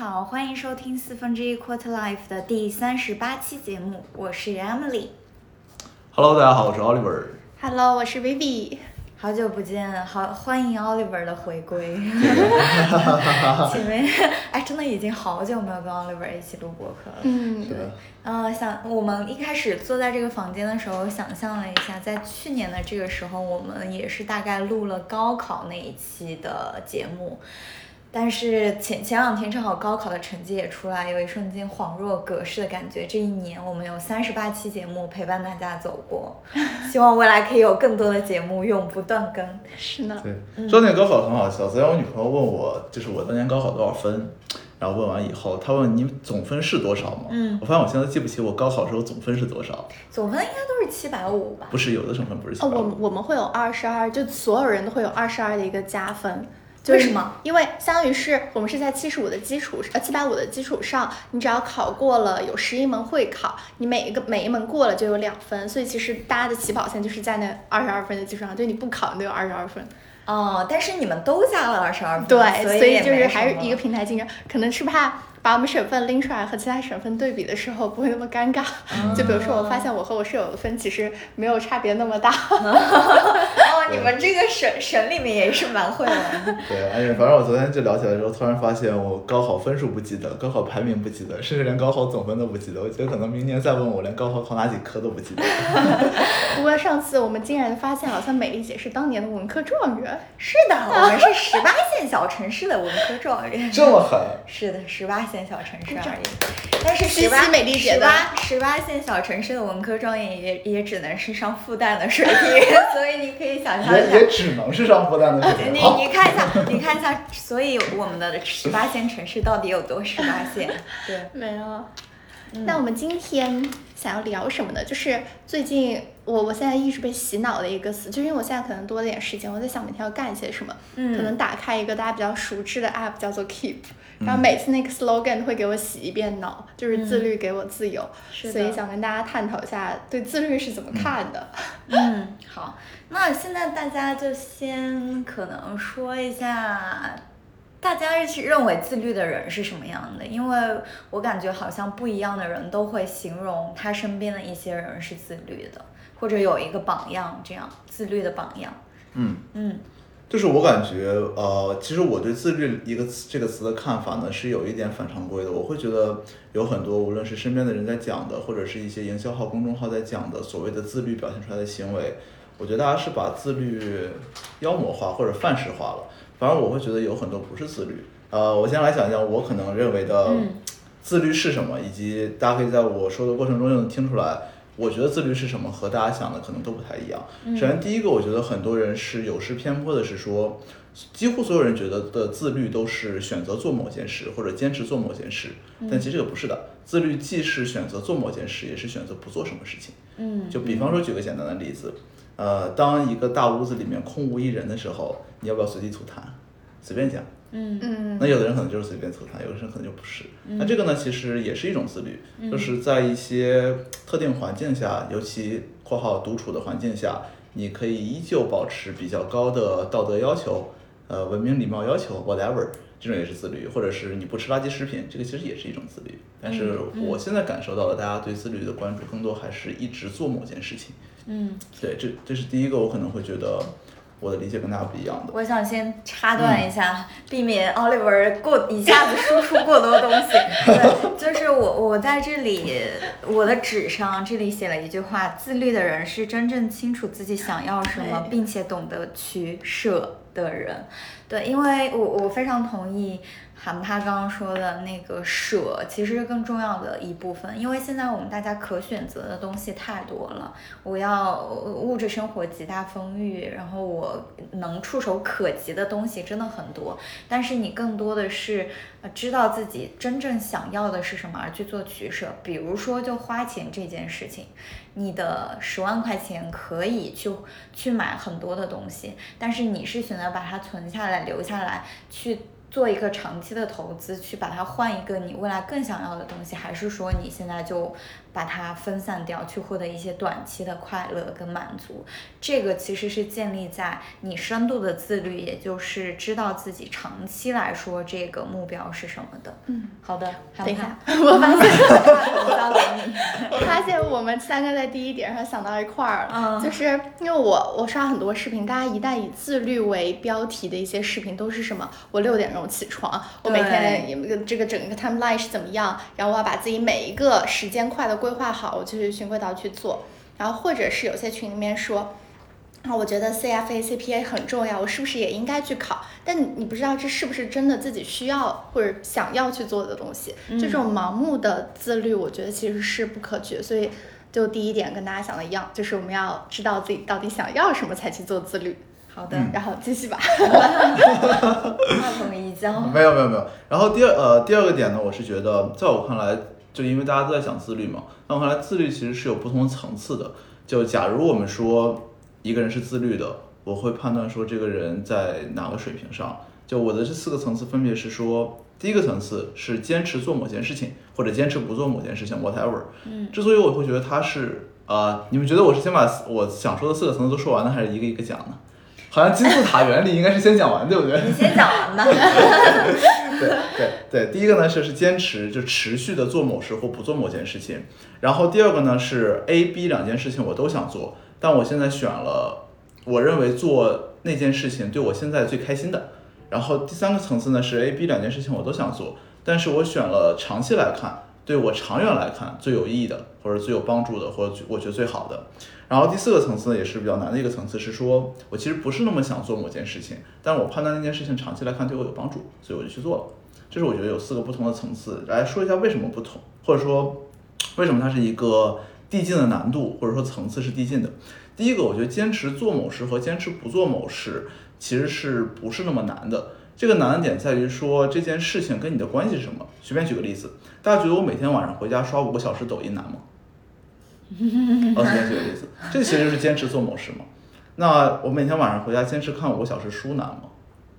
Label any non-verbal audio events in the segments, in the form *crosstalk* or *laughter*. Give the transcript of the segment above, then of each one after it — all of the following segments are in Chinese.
好，欢迎收听四分之一 Quarter Life 的第三十八期节目，我是 Emily。Hello，大家好，我是 Oliver。Hello，我是 Vivi。好久不见，好欢迎 Oliver 的回归。*laughs* 前面哎，真的已经好久没有跟 Oliver 一起录播客了。嗯，对，呃，想我们一开始坐在这个房间的时候，想象了一下，在去年的这个时候，我们也是大概录了高考那一期的节目。但是前前两天正好高考的成绩也出来，有一瞬间恍若隔世的感觉。这一年我们有三十八期节目陪伴大家走过，*laughs* 希望未来可以有更多的节目永不断更。*laughs* 是呢。对，说那个高考很好笑。昨天我女朋友问我，就是我当年高考多少分，然后问完以后，她问你总分是多少吗？嗯我发现我现在记不起我高考时候总分是多少。总分应该都是七百五吧？不是有的省份不是七哦，百五。我们我们会有二十二，就所有人都会有二十二的一个加分。就是为什么？因为相当于是我们是在七十五的基础呃七百五的基础上，你只要考过了有十一门会考，你每一个每一门过了就有两分，所以其实大家的起跑线就是在那二十二分的基础上，就你不考你都有二十二分。哦，但是你们都加了二十二分，对，所所以就是还是一个平台竞争，可能是怕把我们省份拎出来和其他省份对比的时候不会那么尴尬。就比如说，我发现我和我室友的分其实没有差别那么大。*laughs* 哦，你们这个省省里面也是蛮会玩的。*laughs* 对，而且反正我昨天就聊起来的时候，突然发现我高考分数不记得，高考排名不记得，甚至连高考总分都不记得。我觉得可能明年再问我，连高考考哪几科都不记得。*laughs* 不过上次我们竟然发现，好像美丽姐是当年的文科状元。是的，我们是十八线小城市的文科状元。这么狠？是的，十八线小城市而已。但是十八美丽姐的十八十八线小城市的文科状元也也只能是上复旦的水平，*laughs* 所以你可以想象一下也。只能是上复旦的水你平。你看一下，你看一下，所以我们的十八线城市到底有多十八线？对，没有。那我们今天想要聊什么呢？就是最近我我现在一直被洗脑的一个词，就是因为我现在可能多了点时间，我在想每天要干些什么。嗯可能打开一个大家比较熟知的 app 叫做 Keep，然后每次那个 slogan 会给我洗一遍脑，就是自律给我自由。所以想跟大家探讨一下对自律是怎么看的。嗯，好，那现在大家就先可能说一下，大家是认为自律的人是什么样的？因为我感觉好像不一样的人都会形容他身边的一些人是自律的，或者有一个榜样，这样自律的榜样。嗯。嗯就是我感觉，呃，其实我对自律一个词这个词的看法呢，是有一点反常规的。我会觉得有很多，无论是身边的人在讲的，或者是一些营销号、公众号在讲的所谓的自律表现出来的行为，我觉得大家是把自律妖魔化或者范式化了。反而我会觉得有很多不是自律。呃，我先来讲讲我可能认为的嗯自律是什么，以及大家可以在我说的过程中就能听出来。我觉得自律是什么，和大家想的可能都不太一样。首先，第一个，我觉得很多人是有失偏颇的，是说，几乎所有人觉得的自律都是选择做某件事或者坚持做某件事，但其实这个不是的。自律既是选择做某件事，也是选择不做什么事情。嗯就比方说，举个简单的例子，呃，当一个大屋子里面空无一人的时候，你要不要随地吐痰？随便讲。嗯。嗯。那有的人可能就是随便吐痰，有的人可能就不是。那这个呢，其实也是一种自律，就是在一些特定环境下，尤其（括号独处的环境下），你可以依旧保持比较高的道德要求，呃，文明礼貌要求，whatever，这种也是自律，或者是你不吃垃圾食品，这个其实也是一种自律。但是我现在感受到了，大家对自律的关注更多还是一直做某件事情。嗯，对，这这是第一个，我可能会觉得我的理解跟大家不一样的。我想先插断一下，避免 Oliver 过一下子输出过多东西。对，*laughs* 就是我我在这里我的纸上这里写了一句话：自律的人是真正清楚自己想要什么，并且懂得取舍的人。对，因为我我非常同意韩帕刚刚说的那个舍，其实是更重要的一部分。因为现在我们大家可选择的东西太多了，我要物质生活极大丰裕，然后我能触手可及的东西真的很多，但是你更多的是呃知道自己真正想要的是什么而去做取舍。比如说，就花钱这件事情，你的十万块钱可以去去买很多的东西，但是你是选择把它存下来、留下来去。做一个长期的投资，去把它换一个你未来更想要的东西，还是说你现在就把它分散掉，去获得一些短期的快乐跟满足。这个其实是建立在你深度的自律，也就是知道自己长期来说这个目标是什么的。嗯，好的，等一下，我发现。我发现我们三个在第一点上想到一块儿了，嗯就是因为我我刷很多视频，大家一旦以自律为标题的一些视频都是什么？我六点钟起床，我每天也这个整个 timeline 是怎么样？然后我要把自己每一个时间块的规划好，我去循规蹈去做。然后或者是有些群里面说。啊，我觉得 CFA、CPA 很重要，我是不是也应该去考？但你你不知道这是不是真的自己需要或者想要去做的东西。这种盲目的自律，我觉得其实是不可取。所以，就第一点跟大家想的一样，就是我们要知道自己到底想要什么才去做自律。好的，然后继续吧。*laughs* 话筒一交。没有没有没有。然后第二呃第二个点呢，我是觉得，在我看来，就因为大家都在讲自律嘛，那我看来自律其实是有不同层次的。就假如我们说一个人是自律的，我会判断说这个人在哪个水平上。就我的这四个层次分别是说，第一个层次是坚持做某件事情，或者坚持不做某件事情，whatever。嗯。之所以我会觉得他是呃，你们觉得我是先把我想说的四个层次都说完呢，还是一个一个讲呢？好像金字塔原理应该是先讲完，对不对？你先讲完吧。*laughs* 对对对，第一个呢是是坚持，就持续的做某事或不做某件事情。然后第二个呢是 A、B 两件事情我都想做，但我现在选了我认为做那件事情对我现在最开心的。然后第三个层次呢是 A、B 两件事情我都想做，但是我选了长期来看，对我长远来看最有意义的，或者最有帮助的，或者我觉得最好的。然后第四个层次呢，也是比较难的一个层次，是说我其实不是那么想做某件事情，但我判断那件事情长期来看对我有帮助，所以我就去做了。这是我觉得有四个不同的层次，来说一下为什么不同，或者说为什么它是一个递进的难度，或者说层次是递进的。第一个，我觉得坚持做某事和坚持不做某事其实是不是那么难的。这个难的点在于说这件事情跟你的关系是什么。随便举个例子，大家觉得我每天晚上回家刷五个小时抖音难吗？*laughs* 哦，举个例子，这其实就是坚持做某事嘛。那我每天晚上回家坚持看五个小时书难吗？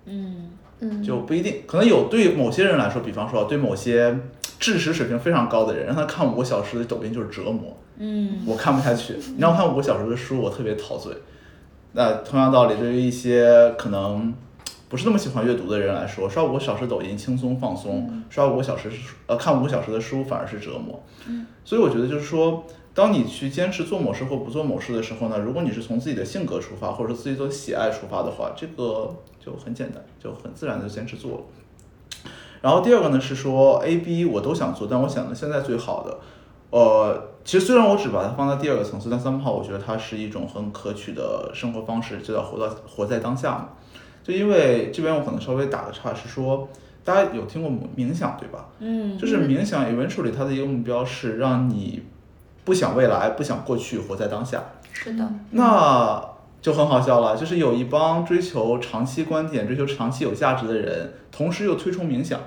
嗯嗯，就不一定，可能有对某些人来说，比方说对某些知识水平非常高的人，让他看五个小时的抖音就是折磨。嗯，我看不下去。你让我看五个小时的书，我特别陶醉。那同样道理，对于一些可能不是那么喜欢阅读的人来说，刷五个小时抖音轻松放松，刷五个小时呃看五个小时的书反而是折磨。嗯，所以我觉得就是说，当你去坚持做某事或不做某事的时候呢，如果你是从自己的性格出发，或者自己的喜爱出发的话，这个就很简单，就很自然的坚持做了。然后第二个呢是说 A、B 我都想做，但我想的现在最好的。呃，其实虽然我只把它放在第二个层次，但三号我觉得它是一种很可取的生活方式，就叫活到活在当下嘛。就因为这边我可能稍微打个岔，是说大家有听过冥想对吧？嗯，就是冥想 eventually 它的一个目标是让你不想未来，不想过去，活在当下。是的，那就很好笑了，就是有一帮追求长期观点、追求长期有价值的人，同时又推崇冥想，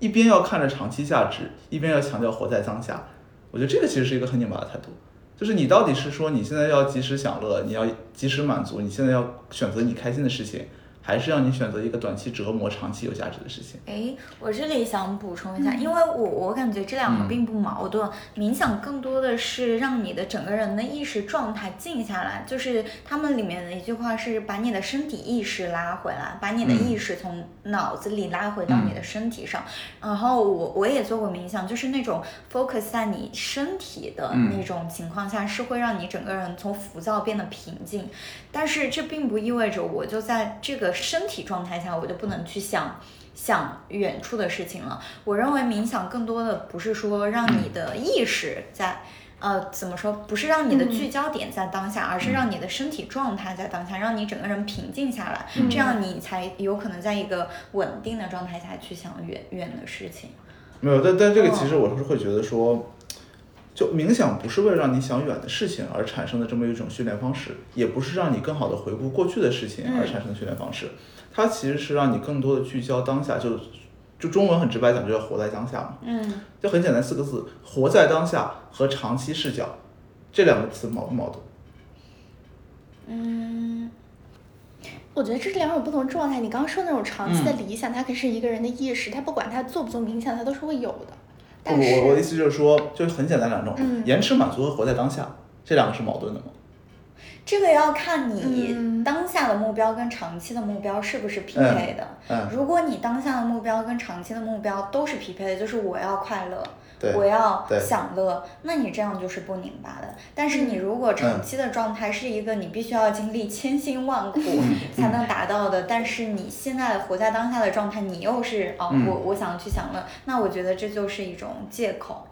一边要看着长期价值，一边要强调活在当下。我觉得这个其实是一个很拧巴的态度，就是你到底是说你现在要及时享乐，你要及时满足，你现在要选择你开心的事情，还是让你选择一个短期折磨、长期有价值的事情？哎，我这里想补充一下，因为我我感觉这两个并不矛盾。冥想更多的是让你的整个人的意识状态静下来，就是他们里面的一句话是把你的身体意识拉回来，把你的意识从脑子里拉回到你的身体上。然后我我也做过冥想，就是那种 focus 在你身体的那种情况下，是会让你整个人从浮躁变得平静。但是这并不意味着我就在这个身体状态下，我就不能去想想远处的事情了。我认为冥想更多的不是说让你的意识在，呃，怎么说？不是让你的聚焦点在当下，而是让你的身体状态在当下，让你整个人平静下来，这样你才有可能在一个稳定的状态下去想远远的事情。没有，但但这个其实我是会觉得说。就冥想不是为了让你想远的事情而产生的这么一种训练方式，也不是让你更好的回顾过去的事情而产生的训练方式，它其实是让你更多的聚焦当下，就就中文很直白讲，就要活在当下嘛。嗯，就很简单四个字：活在当下和长期视角，这两个词矛不矛盾？嗯，我觉得这是两种不同状态。你刚刚说那种长期的嗯理想，它可是一个人的意识，他不管他做不做冥想，他都是会有的。但是我我的意思就是说，就很简单两种，嗯延迟满足和活在当下，这两个是矛盾的吗？这个要看你嗯当下的目标跟长期的目标是不是匹配的。嗯，如果你当下的目标跟长期的目标都是匹配的，就是我要快乐，对，我要享乐，那你这样就是不拧巴的。但是你如果长期的状态是一个你必须要经历千辛万苦嗯才能达到的，但是你现在活在当下的状态，你又是哦，嗯我我想去享乐，那我觉得这就是一种借口，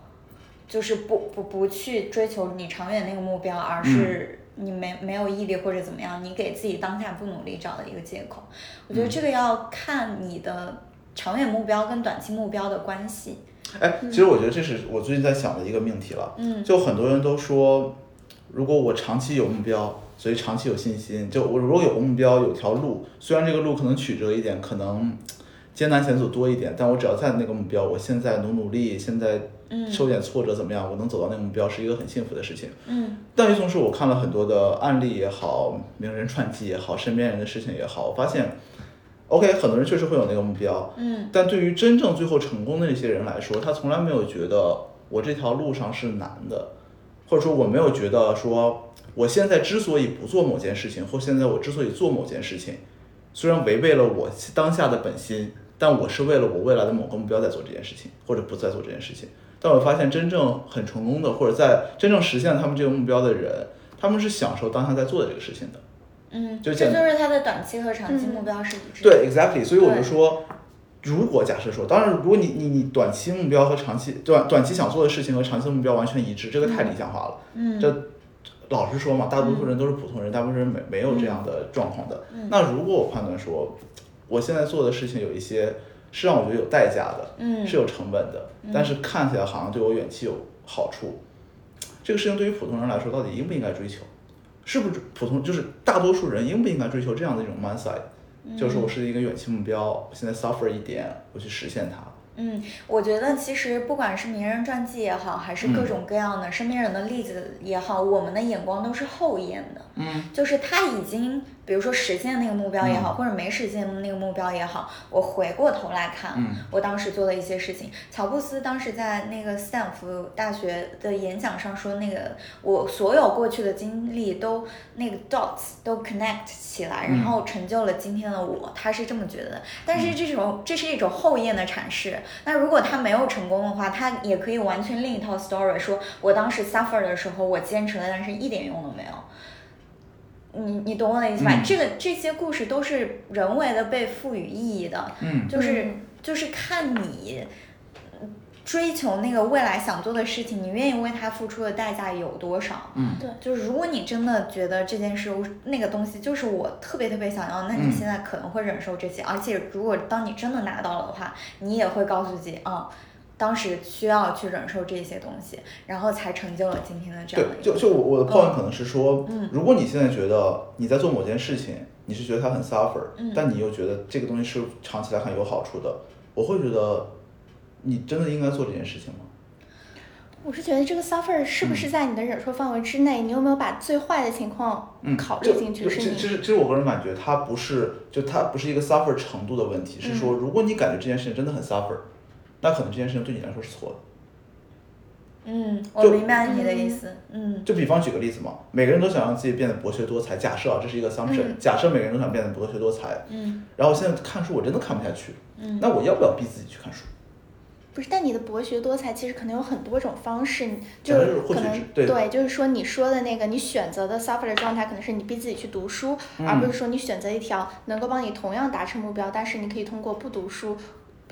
就是不不不去追求你长远那个目标，而是。你没没有毅力或者怎么样，你给自己当下不努力找的一个借口。我觉得这个要看你的长远目标跟短期目标的关系。哎，其实我觉得这是我最近在想的一个命题了。嗯就很多人都说，如果我长期有目标，所以长期有信心。就我如果有个目标，有条路，虽然这个路可能曲折一点，可能艰难险阻多一点，但我只要在那个目标，我现在努努力，现在嗯受点挫折怎么样，我能走到那个目标，是一个很幸福的事情。嗯但与此同时，我看了很多的案例也好，名人传记也好，身边人的事情也好，我发现，OK，很多人确实会有那个目标，嗯但对于真正最后成功的那些人来说，他从来没有觉得我这条路上是难的，或者说我没有觉得说我现在之所以不做某件事情，或现在我之所以做某件事情，虽然违背了我当下的本心，但我是为了我未来的某个目标在做这件事情，或者不再做这件事情。但我发现真正很成功的，或者在真正实现他们这个目标的人，他们是享受当下在做的这个事情的。嗯，就简这就是他的短期和长期目标是一致的。对，exactly。所以我就说，如果假设说，当然，如果你你你短期目标和长期短短期想做的事情和长期目标完全一致，这个太理想化了。嗯这老实说嘛，大多数人都是普通人，大部分人没没有这样的状况的。嗯那如果我判断说，我现在做的事情有一些是让我觉得有代价的，嗯是有成本的，但是看起来好像对我远期有好处，这个事情对于普通人来说，到底应不应该追求？是不是普通就是大多数人应不应该追求这样的一种 mindset？、就是说我是一个远期目标，我现在 suffer 一点，我去实现它。嗯，我觉得其实不管是名人传记也好，还是各种各样的身边人的例子也好，我们的眼光都是后验的。嗯，就是他已经，比如说实现那个目标也好，或者没实现那个目标也好，我回过头来看，嗯我当时做的一些事情。乔布斯当时在那个斯坦福大学的演讲上说，那个我所有过去的经历都那个 dots 都 connect 起来，然后成就了今天的我。他是这么觉得的，但是这种这是一种后验的阐释。那如果他没有成功的话，他也可以完全另一套 story，说我当时 suffer 的时候，我坚持了，但是一点用都没有。你你懂我的意思吧？嗯这个这些故事都是人为的被赋予意义的，嗯就是嗯就是看你追求那个未来想做的事情，你愿意为它付出的代价有多少？嗯对就是如果你真的觉得这件事那个东西就是我特别特别想要，那你嗯现在可能会忍受这些，而且如果当你真的拿到了的话，你也会告诉自己啊。当时需要去忍受这些东西，然后才成就了今天的这样的，对就。就我我的 point 可能是说，嗯如果你现在觉得你在做某件事情，你是觉得它很 suffer，、嗯但你又觉得这个东西是长期来看有好处的，我会觉得你真的应该做这件事情吗？我是觉得这个 suffer 是不是在你的忍受范围之内？你有没有把最坏的情况嗯，考虑进去？就是其实其实我个人感觉它不是，就它不是一个 suffer 程度的问题，是嗯说如果你感觉这件事情真的很 suffer，那可能这件事情对你来说是错的。嗯，我明白你的意思。嗯就比方举个例子嘛，每个人都想让自己变得博学多才。假设啊，这是一个 assumption，、嗯假设每个人都想变得博学多才，嗯然后现在看书我真的看不下去，嗯那我要不要逼自己去看书？不是，但你的博学多才其实可能有很多种方式，你就是获可能取对就是说你说的那个你选择的 suffer 的状态，可能是你逼自己去读书，嗯而不是说你选择一条能够帮你同样达成目标，但是你可以通过不读书，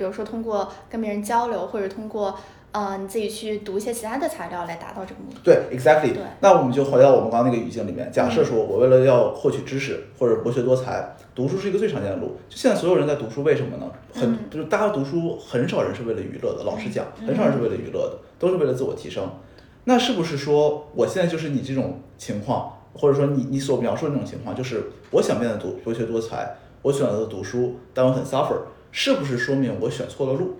比如说通过跟别人交流，或者通过呃你自己去读一些其他的材料来达到这个目的。对，exactly 对。那我们就回到我们刚刚那个语境里面，假设说我为了要获取知识或者博学多才，读书是一个最常见的路。就现在所有人在读书，为什么呢？很嗯就是大家读书，很少人是为了娱乐的。老实讲，很少人是为了娱乐的，都是为了自我提升。那是不是说我现在就是你这种情况，或者说你你所描述的那种情况，就是我想变得读博学多才，我选择读书，但我很 suffer，是不是说明我选错了路？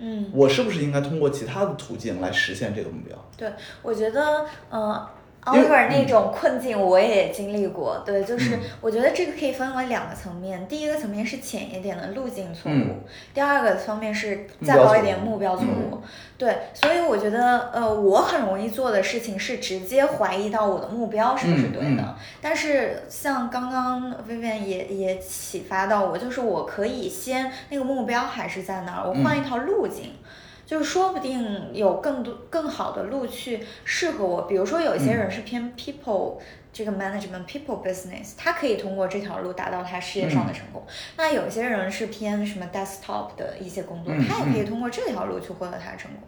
嗯，我是不是应该通过其他的途径来实现这个目标？对，我觉得，呃 Oliver 那种困境我也经历过，对，就是我觉得这个可以分为两个层面，第一个层面是浅一点的路径错误，第二个方面是再高一点目标错误，对，所以我觉得呃，我很容易做的事情是直接怀疑到我的目标是不是对的，但是像刚刚 Vivian 也也启发到我，就是我可以先那个目标还是在那儿，我换一条路径。就是说不定有更多更好的路去适合我，比如说有一些人是偏 people 这个 management people business，他可以通过这条路达到他事业上的成功。那有些人是偏什么 desktop 的一些工作，他也可以通过这条路去获得他的成功。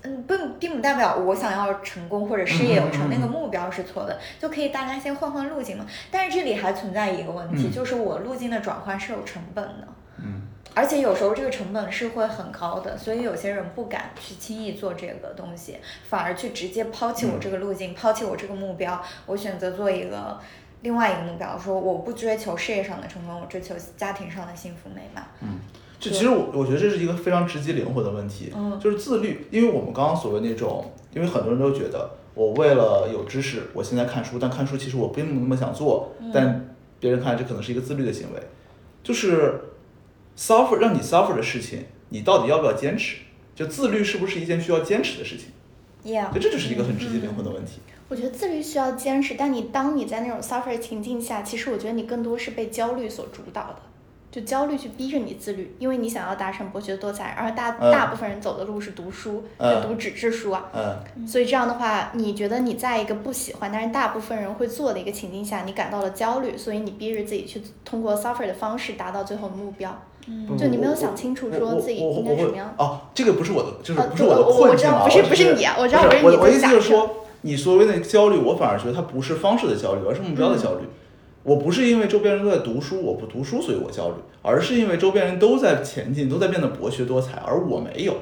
嗯，并并不代表我想要成功或者事业有成那个目标是错的，就可以大家先换换路径嘛。但是这里还存在一个问题，就是我路径的转换是有成本的。嗯。而且有时候这个成本是会很高的，所以有些人不敢去轻易做这个东西，反而去直接抛弃我这个路径，抛弃我这个目标，我选择做一个另外一个目标，说我不追求事业上的成功，我追求家庭上的幸福美满。嗯，这其实我我觉得这是一个非常直击灵魂的问题，嗯就是自律，因为我们刚刚所谓那种，因为很多人都觉得我为了有知识，我现在看书，但看书其实我并不那么想做，但别人看来这可能是一个自律的行为，就是。Suffer 让你 suffer 的事情，你到底要不要坚持？就自律是不是一件需要坚持的事情？Yeah，这就是一个很直接灵魂的问题。我觉得自律需要坚持，但你当你在那种 suffer 情境下，其实我觉得你更多是被焦虑所主导的。就焦虑去逼着你自律，因为你想要达成博学多才，而大大部分人走的路是读书，就读纸质书啊。嗯。所以这样的话，你觉得你在一个不喜欢，但是大部分人会做的一个情境下，你感到了焦虑，所以你逼着自己去通过 suffer 的方式达到最后的目标。嗯。就你没有想清楚说自己应该什么样。哦，这个不是我的，就是不是我的困境啊。不是不是你啊，我知道不是你。我我意思就是说，你所谓的焦虑，我反而觉得它不是方式的焦虑，而是目标的焦虑。我不是因为周边人都在读书，我不读书，所以我焦虑，而是因为周边人都在前进，都在变得博学多才，而我没有。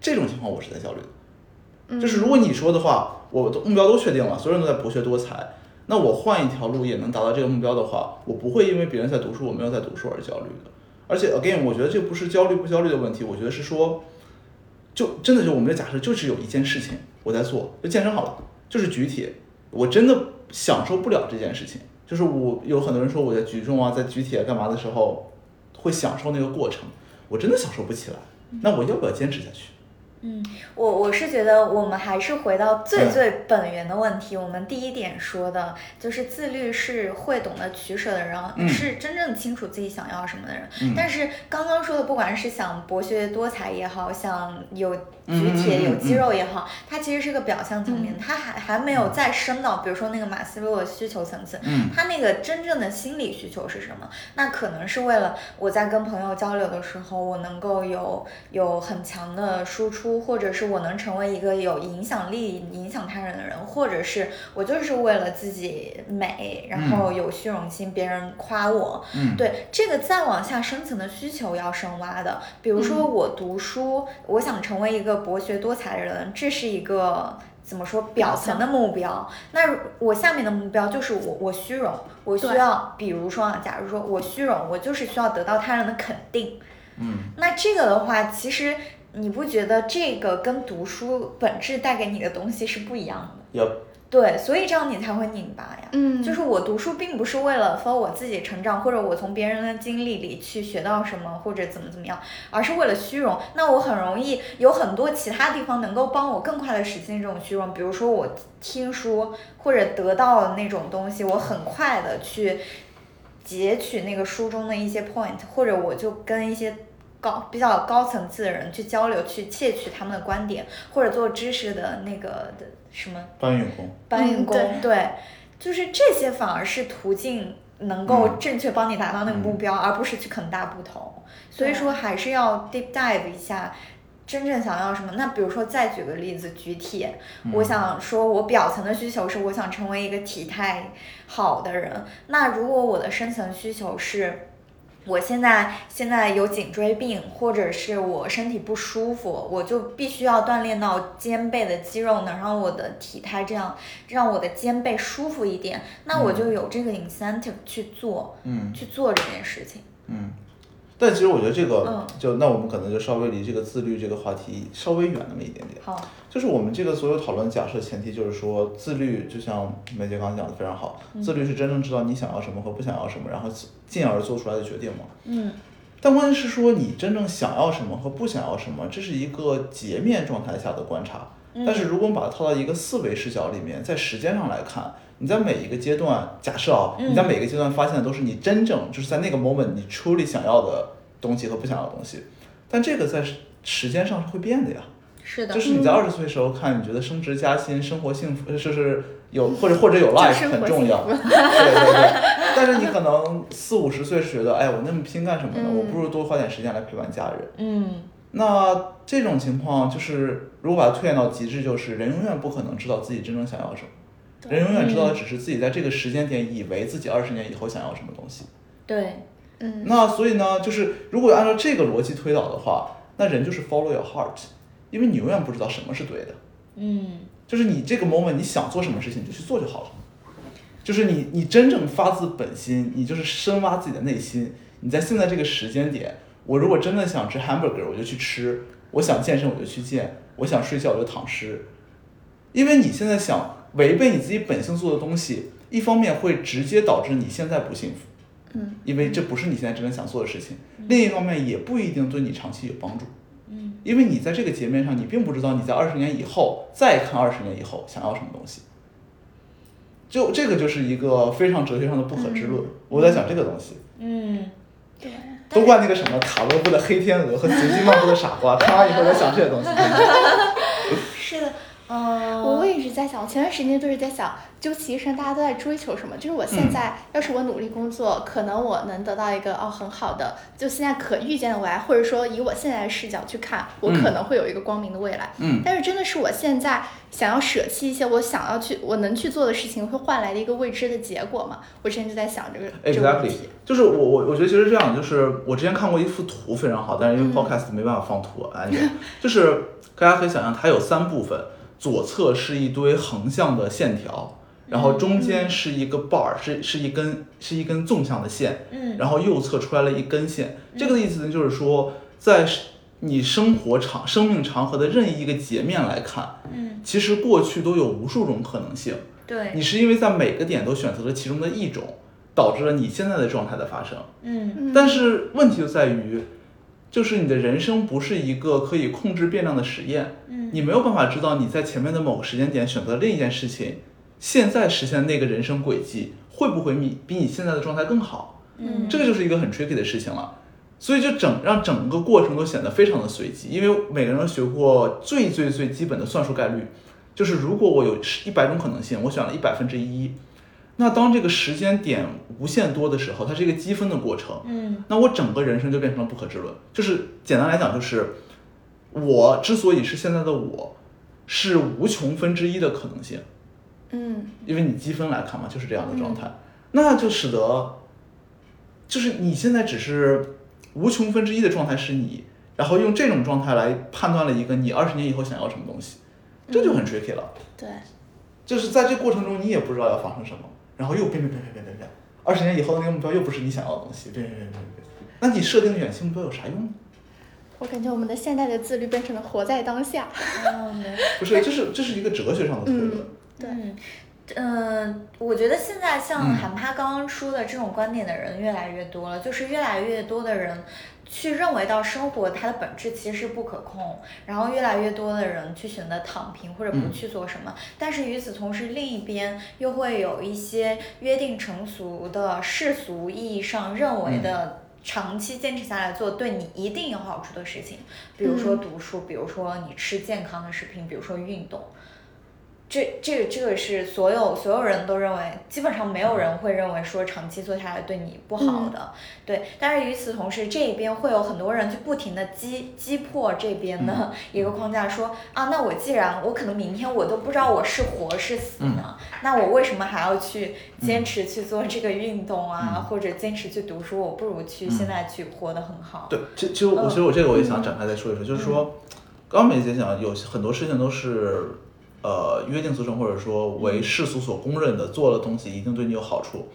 这种情况我是在焦虑的。就是如果你说的话，我的目标都确定了，所有人都在博学多才，那我换一条路也能达到这个目标的话，我不会因为别人在读书，我没有在读书而焦虑的。而且 again，我觉得这不是焦虑不焦虑的问题，我觉得是说，就真的就我们的假设就是有一件事情我在做，就健身好了，就是举铁，我真的享受不了这件事情。就是我有很多人说我在举重啊，在举铁干嘛的时候，会享受那个过程，我真的享受不起来。那我要不要坚持下去？嗯，我我是觉得我们还是回到最最本源的问题。我们第一点说的就是自律是会懂得取舍的人，是真正清楚自己想要什么的人。但是刚刚说的，不管是想博学多才也好，想有举铁有肌肉也好，它其实是个表象层面，它还还没有再升到，比如说那个马斯洛的需求层次。嗯，他那个真正的心理需求是什么？那可能是为了我在跟朋友交流的时候，我能够有有很强的输出。或者是我能成为一个有影响力、影响他人的人，或者是我就是为了自己美，然后有虚荣心，别人夸我。嗯，对这个再往下深层的需求要深挖的，比如说我读书，我想成为一个博学多才的人，这是一个怎么说表层的目标。那我下面的目标就是我我虚荣，我需要，比如说啊，假如说我虚荣，我就是需要得到他人的肯定。嗯，那这个的话，其实。你不觉得这个跟读书本质带给你的东西是不一样的？有。对，所以这样你才会拧巴呀。嗯。就是我读书并不是为了说我自己成长，或者我从别人的经历里去学到什么，或者怎么怎么样，而是为了虚荣。那我很容易有很多其他地方能够帮我更快的实现这种虚荣，比如说我听书或者得到那种东西，我很快的去截取那个书中的一些 point，或者我就跟一些。高比较高层次的人去交流，去窃取他们的观点，或者做知识的那个的什么搬运工，搬运工，对，就是这些反而是途径，能够正确帮你达到那个目标，而不是去啃大不同。所以说还是要 deep dive 一下，真正想要什么。那比如说再举个例子，举铁，我想说我表层的需求是我想成为一个体态好的人，那如果我的深层需求是。我现在现在有颈椎病，或者是我身体不舒服，我就必须要锻炼到肩背的肌肉，能让我的体态这样，让我的肩背舒服一点，那我就有这个 incentive 去做，嗯，去做这件事情，嗯。但其实我觉得这个嗯就那我们可能就稍微离这个自律这个话题稍微远那么一点点。好，就是我们这个所有讨论假设前提就是说，自律就像梅姐刚刚讲的非常好，嗯自律是真正知道你想要什么和不想要什么，然后进而做出来的决定嘛。嗯但关键是说你真正想要什么和不想要什么，这是一个截面状态下的观察。嗯但是如果我们把它套到一个四维视角里面，在时间上来看，你在每一个阶段，假设啊，嗯你在每个阶段发现的都是你真正就是在那个 moment 你 truly 想要的东西和不想要的东西，但这个在时时间上是会变的呀。是的，就是你在二十岁时候看，你觉得升职加薪、生活幸福，就是有或者或者有 life 很重要，对对对。但是你可能四五十岁是觉得，哎，我那么拼干什么呢？嗯。我不如多花点时间来陪伴家人。嗯。那这种情况就是，如果把它推演到极致，就是人永远不可能知道自己真正想要什么，人永远知道的只是自己在这个时间点以为自己二十年以后想要什么东西。对，嗯那所以呢，就是如果按照这个逻辑推导的话，那人就是 follow your heart，因为你永远不知道什么是对的。嗯就是你这个 moment 你想做什么事情你就去做就好了，就是你你真正发自本心，你就是深挖自己的内心。你在现在这个时间点，我如果真的想吃 hamburger，我就去吃；我想健身，我就去健；我想睡觉，我就躺尸。因为你现在想违背你自己本性做的东西，一方面会直接导致你现在不幸福，嗯，因为这不是你现在真正想做的事情；另一方面也不一定对你长期有帮助。嗯。因为你在这个截面上，你并不知道你在二十年以后再看二十年以后想要什么东西。就这个就是一个非常哲学上的不可知论。我在想这个东西，嗯，对，都怪那个什么塔罗布的黑天鹅和随机漫步的傻瓜，看完以后在想这些东西。*laughs* 是的，嗯，一直在想，我前段时间就是在想，究其一生大家都在追求什么？就是我现在，要是我努力工作，可能我能得到一个哦很好的，就现在可预见的未来，或者说以我现在的视角去看，我嗯可能会有一个光明的未来。嗯但是真的是我现在想要舍弃一些我想要去我能去做的事情，会换来的一个未知的结果嘛？我之前就在想这个这个问题。就是我我我觉得其实这样，就是我之前看过一幅图非常好，但是因为嗯 podcast 没办法放图啊，就是大家可以想象它有三部分，左侧是一堆横向的线条，然后中间是一个 bar，是是一根是一根纵向的线，嗯然后右侧出来了一根线。这个的意思呢，就是说在你生活长生命长河的任意一个截面来看，嗯，其实过去都有无数种可能性。对，你是因为在每个点都选择了其中的一种，导致了你现在的状态的发生。嗯嗯但是问题就在于，就是你的人生不是一个可以控制变量的实验，嗯你没有办法知道你在前面的某个时间点选择另一件事情，现在实现那个人生轨迹会不会比比你现在的状态更好？嗯，这个就是一个很 tricky 的事情了。所以就整让整个过程都显得非常的随机，因为每个人都学过最最最基本的算术概率，就是如果我有一百种可能性，我选了一百分之一，那当这个时间点无限多的时候，它是一个积分的过程，嗯。那我整个人生就变成了不可知论。就是简单来讲，就是我之所以是现在的我，是无穷分之一的可能性，嗯。因为你积分来看嘛，就是这样的状态，那就使得，就是你现在只是无穷分之一的状态是你，然后用这种状态来判断了一个你二十年以后想要什么东西，这就很 tricky 了。对，就是在这过程中，你也不知道要发生什么，然后又变变变变变变变，二十年以后的那个目标又不是你想要的东西，变变变变变，那你设定的远期目标有啥用呢？我感觉我们的现代的自律变成了活在当下。*laughs* 不是，这是这是一个哲学上的推论。对嗯，嗯，我觉得现在像嗯韩帕刚刚说的这种观点的人越来越多了，就是越来越多的人去认为到生活它的本质其实是不可控，然后越来越多的人去选择躺平或者不嗯。去做什么，但是与此同时，另一边又会有一些约定成俗的世俗意义上认为的。长期坚持下来做对你一定有好处的事情，比如说嗯。读书，比如说你吃健康的食品，比如说运动，这这个这个是所有所有人都认为，基本上没有人会认为说长期做下来对你不好的，对。但是与此同时，这一边会有很多人去不停的击击破这边的一个框架，说啊，那我既然我可能明天我都不知道我是活是死呢，那我为什么还要去坚持去做这个运动啊，嗯或者坚持去读书？我不如去现在去活得很好。对，其其实我其实我这个我也想展开再说一说，就是说，刚刚梅姐讲有很多事情都是呃约定俗成或者说为世俗所公认的，做的东西一定对你有好处。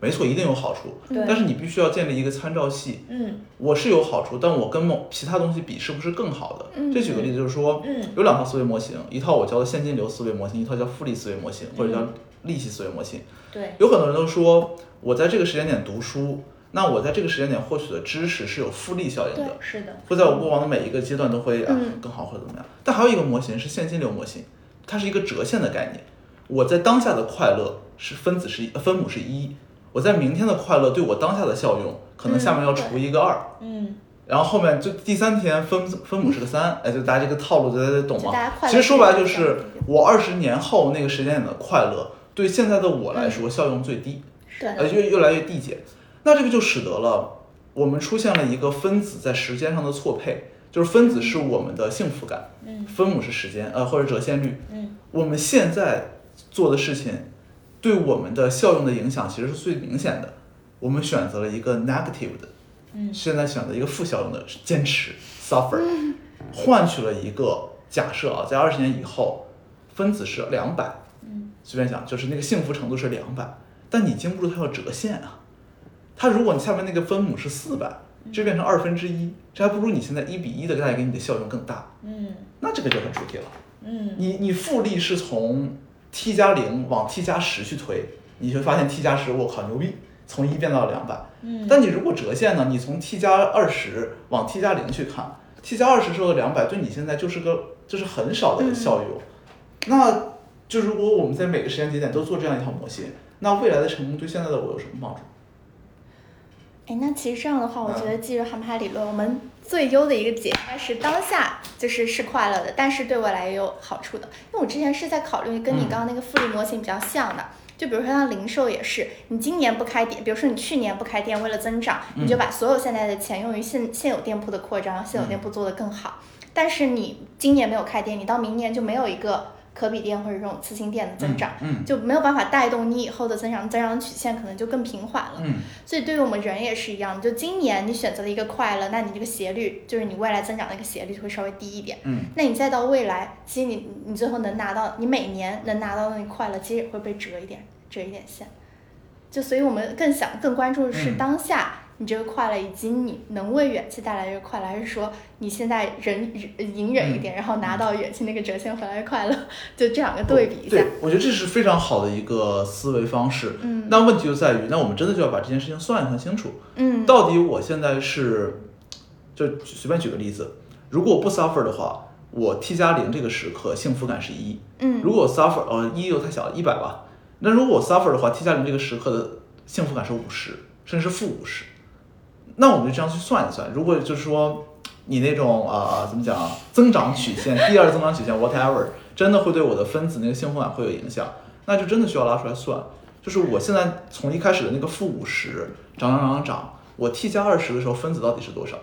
没错，一定有好处，对但是你必须要建立一个参照系。嗯我是有好处，但我跟某其他东西比是不是更好的？嗯这举个例子就是说，嗯有两套思维模型，一套我教的现金流思维模型，一套叫复利思维模型或者叫利息思维模型。对，有很多人都说，我在这个时间点读书，那我在这个时间点获取的知识是有复利效应的，是的，会在我过往的每一个阶段都会啊嗯更好或者怎么样。但还有一个模型是现金流模型，它是一个折线的概念。我在当下的快乐是分子是一，呃分母是一，我在明天的快乐对我当下的效用，可能下面要除一个二。嗯然后后面就第三天分分母是个三，哎，就大家这个套路大家懂吗其实说白了就是是我二十年后那个时间点的快乐，对现在的我来说效用最低，对呃，越越来越递减。那这个就使得了我们出现了一个分子在时间上的错配，就是分子是我们的幸福感，嗯分母是时间，呃，或者折现率。嗯我们现在做的事情对我们的效用的影响其实是最明显的。我们选择了一个 negative 的，嗯现在选择一个负效用的坚持 suffer，换取了一个假设啊，在二十年以后，分子是两百，嗯随便讲，就是那个幸福程度是两百，但你经不住它要折现啊。它如果你下面那个分母是四百，这变成二分之一，这还不如你现在一比一的带给你的效用更大。嗯那这个就很出题了。嗯你你复利是从 t 加零往 t 加十去推，你会发现 t 加十，我靠牛逼，从一变到了两百。嗯，但你如果折现呢，你从 t 加二十往 t 加零去看，t 加二十时候的两百对你现在就是个就是很少的效用。那就如果我们在每个时间节点都做这样一套模型，那未来的成功对现在的我有什么帮助？哎，那其实这样的话，我觉嗯得基于汉帕理论，我们最优的一个解应该是当下就是是快乐的，但是对未来也有好处的。因为我之前是在考虑跟你嗯刚刚那个复利模型比较像的，就比如说像零售也是，你今年不开店，比如说你去年不开店，为了增长，你就把所有现在的钱用于现现有店铺的扩张，现有店铺做得更好。但是你今年没有开店，你到明年就没有一个可比店或者这种次新店的增长。嗯就没有办法带动你以后的增长，增长曲线可能就更平缓了。嗯所以对于我们人也是一样，就今年你选择了一个快乐，那你这个斜率就是你未来增长的一个斜率就会稍微低一点。嗯那你再到未来，其实你你最后能拿到，你每年能拿到的那快乐，其实也会被折一点，折一点线。就所以我们更想更关注的是嗯当下你这个快乐，以及你能为远期带来这个快乐，还是说你现在忍忍隐忍一点，然后拿到远期那个折现回来的快乐，*laughs* 就这两个对比一下对。，我觉得这是非常好的一个思维方式。嗯那问题就在于，那我们真的就要把这件事情算一算清楚。嗯到底我现在是，就随便举个例子，如果我不 suffer 的话，我 t 加零这个时刻幸福感是一。嗯如果我 suffer，呃，一又太小了，一百吧。那如果我 suffer 的话，t 加零这个时刻的幸福感是五十，甚至是负五十。那我们就这样去算一算，如果就是说你那种啊、怎么讲，增长曲线，第二增长曲线 whatever，真的会对我的分子那个幸福感会有影响，那就真的需要拉出来算。就是我现在从一开始的那个负五十涨涨涨涨涨，我 t 加二十的时候分子到底是多少？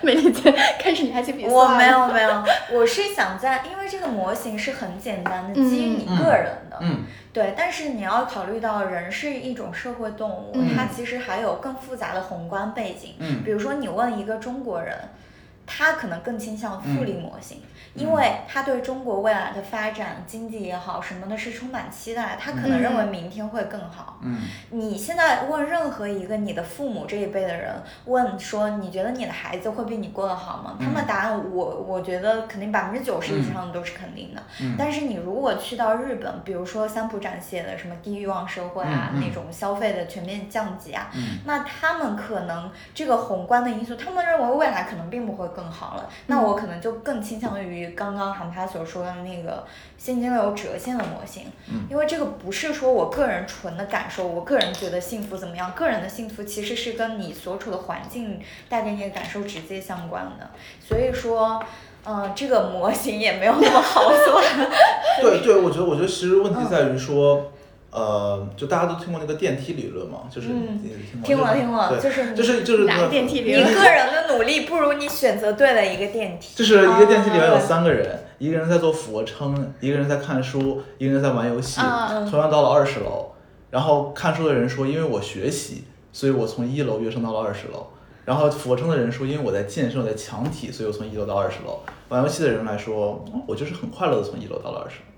没理解，开始你还去比赛我没有没有，我是想在，因为这个模型是很简单的，嗯基于你个人的，嗯对。但是你要考虑到人是一种社会动物，嗯它其实还有更复杂的宏观背景。嗯比如说，你问一个中国人，他可能更倾向复利模型，嗯因为他对中国未来的发展、经济也好什么的是充满期待，他可能认为明天会更好。嗯。你现在问任何一个你的父母这一辈的人，问说你觉得你的孩子会比你过得好吗？他们答案我我觉得肯定百分之九十以上的都是肯定的。嗯。但是你如果去到日本，比如说三浦展写的什么低欲望社会啊，那种消费的全面降级啊，嗯。那他们可能这个宏观的因素，他们认为未来可能并不会更好了。那我可能就更倾向于刚刚航拍所说的那个现金流折现的模型，嗯因为这个不是说我个人纯的感受，我个人觉得幸福怎么样，个人的幸福其实是跟你所处的环境带给你的感受直接相关的。所以说，嗯、这个模型也没有那么好算。*laughs* 对对，我觉得我觉得其实问题在于说，呃，就大家都听过那个电梯理论嘛，就是听过听过就是听过，对就是就是就是哪个电梯你理论？个人的努力不如你选择对了一个电梯。就是一个电梯里面有啊三个人，一个人在做俯卧撑，一个人在看书，一个人在玩游戏。嗯同样到了二十楼，然后看书的人说，因为我学习，所以我从一楼跃升到了二十楼。然后俯卧撑的人说，因为我在健身，我在强体，所以我从一楼到二十楼。玩游戏的人来说，哦我就是很快乐的从一楼到了二十楼。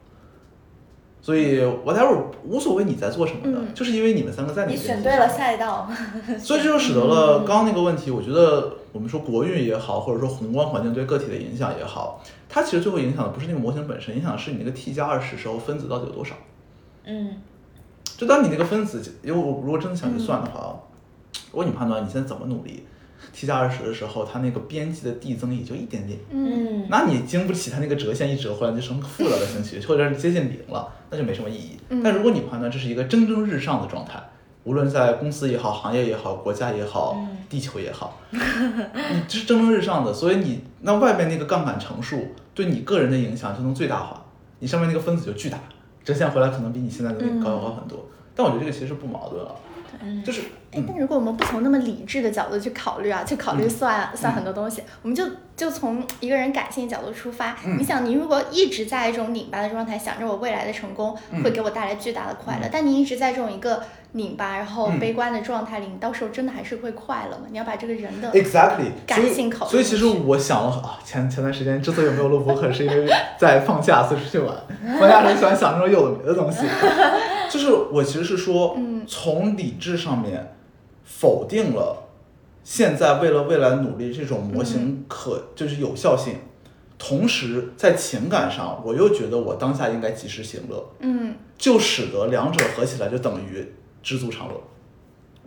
所以 whatever 无所谓你在做什么的，嗯。就是因为你们三个在那你选对了赛道，*laughs* 所以这就使得了刚刚那个问题，我觉得我们说国运也好，或者说宏观环境对个体的影响也好，它其实最后影响的不是那个模型本身，影响的是你那个 t 加二十时候分子到底有多少。嗯。就当你那个分子，因为我如果真的想去算的话，如果你判断你现在怎么努力，t 加二十的时候，它那个边际的递增也就一点点，嗯。嗯，那你经不起它那个折线一折回来就成负了的星区，*laughs* 或者是接近零了，那就没什么意义。嗯。但如果你判断这是一个蒸蒸日上的状态，无论在公司也好，行业也好，国家也好，嗯地球也好，你这是蒸蒸日上的，所以你那外面那个杠杆乘数对你个人的影响就能最大化，你上面那个分子就巨大，折线回来可能比你现在的那个高要高很多。但我觉得这个其实不矛盾啊，嗯就是哎，但如果我们不从那么理智的角度去考虑啊，去考虑算、算很多东西，我们就就从一个人感性角度出发。你想，你如果一直在一种拧巴的状态，想着我未来的成功会给我带来巨大的快乐，但你一直在这种一个拧巴然后嗯。悲观的状态里，你到时候真的还是会快乐吗？你要把这个人的 Exactly，感性考虑所以其实我想了啊，前前段时间之所以没有录播客，是因为在放假，所以出去玩。放假的时候喜欢想这种有的没的东西。*laughs* 就是我其实是说，嗯。从理智上面否定了现在为了未来努力这种模型可就是有效性，同时在情感上我又觉得我当下应该及时行乐，嗯，就使得两者合起来就等于知足常乐。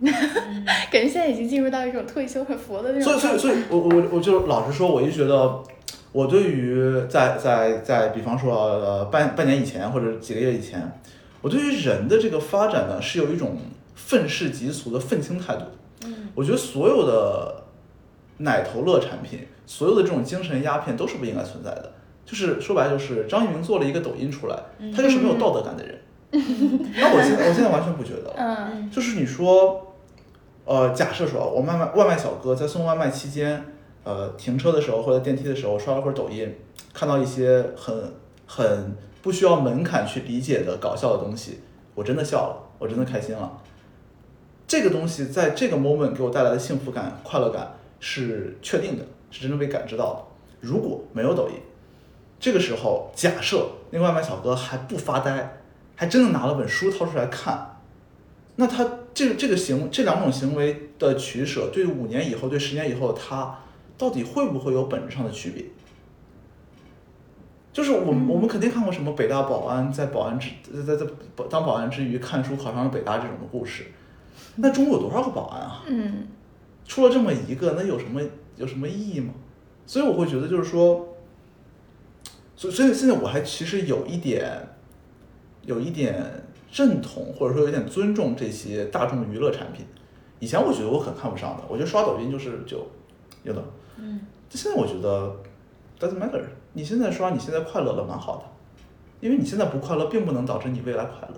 *laughs* 感觉现在已经进入到一种退休很佛的那种所以，所以，所以我我我就老实说，我就觉得，我对于在在在，比方说呃半半年以前或者几个月以前，我对于人的这个发展呢，是有一种愤世嫉俗的愤青态度。嗯，我觉得所有的奶头乐产品，所有的这种精神鸦片都是不应该存在的。就是说白了，就是张一鸣做了一个抖音出来，他就是没有道德感的人。*laughs* 那我现在我现在完全不觉得了。嗯就是你说，呃，假设说我外卖外卖小哥在送外卖期间，呃，停车的时候或者电梯的时候刷了会儿抖音，看到一些很很不需要门槛去理解的搞笑的东西，我真的笑了，我真的开心了。这个东西在这个 moment 给我带来的幸福感、快乐感是确定的，是真正被感知到的。如果没有抖音，这个时候假设那个外卖小哥还不发呆，还真的拿了本书掏出来看，那他这个这个行这两种行为的取舍，对五年以后、对十年以后的他，到底会不会有本质上的区别？就是我们、我们肯定看过什么北大保安在保安之在在在当保安之余看书考上了北大这种的故事，那中国有多少个保安啊？嗯出了这么一个，那有什么有什么意义吗？所以我会觉得就是说，所以所以现在我还其实有一点，有一点认同或者说有点尊重这些大众娱乐产品。以前我觉得我很看不上的，我觉得刷抖音就是就有的，嗯，但现在我觉得 doesn't matter，你现在刷你现在快乐了蛮好的，因为你现在不快乐并不能导致你未来快乐。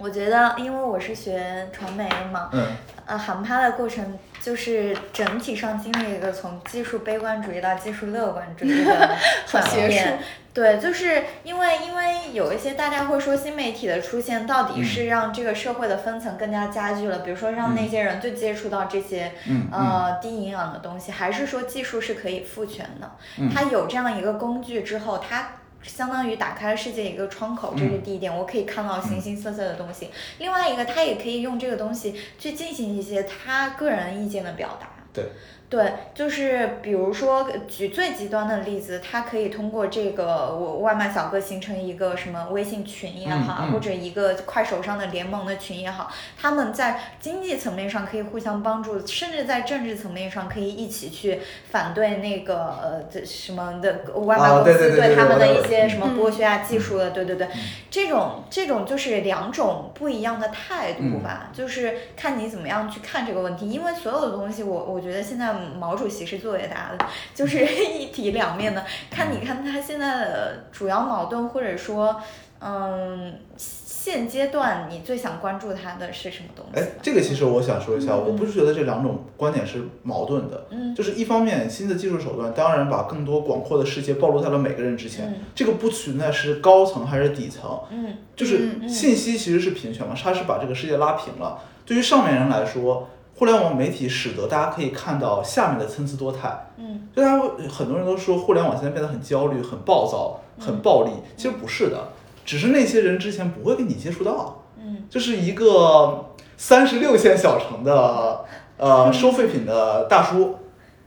我觉得，因为我是学传媒的嘛，嗯呃，航拍的过程就是整体上经历一个从技术悲观主义到技术乐观主义的转变。*laughs* 对，就是因为因为有一些大家会说新媒体的出现到底是让这个社会的分层更加加剧了，比如说让那些人就接触到这些、呃低营养的东西，还是说技术是可以赋权的？嗯它有这样一个工具之后，它。相当于打开了世界一个窗口，这是嗯第一点，我可以看到形形色色的东西。另外一个，他也可以用这个东西去进行一些他个人意见的表达。对，对，就是比如说举最极端的例子，他可以通过这个我外卖小哥形成一个什么微信群也好，嗯嗯或者一个快手上的联盟的群也好，他们在经济层面上可以互相帮助，甚至在政治层面上可以一起去反对那个呃这什么的外卖啊公司对他们的一些什么嗯剥削啊、技术的，对对对，这种这种就是两种不一样的态度吧，就是看你怎么样去看这个问题。因为所有的东西我，我觉得现在毛主席是最伟大的，就是 *laughs* 一体两面的。看你看他现在的主要矛盾，或者说，嗯，现阶段你最想关注他的是什么东西哎？，这个其实我想说一下，嗯我不是觉得这两种观点是矛盾的，嗯就是一方面新的技术手段当然把更多广阔的世界暴露在了每个人之前，嗯这个不存在是高层还是底层，嗯就是信息其实是平权嘛，它是把这个世界拉平了。对于上面人来说，互联网媒体使得大家可以看到下面的参差多态。嗯就大家会很多人都说互联网现在变得很焦虑、很暴躁、很暴力，其实不是的。只是那些人之前不会跟你接触到，嗯就是一个三十六线小城的呃 *laughs* 收废品的大叔，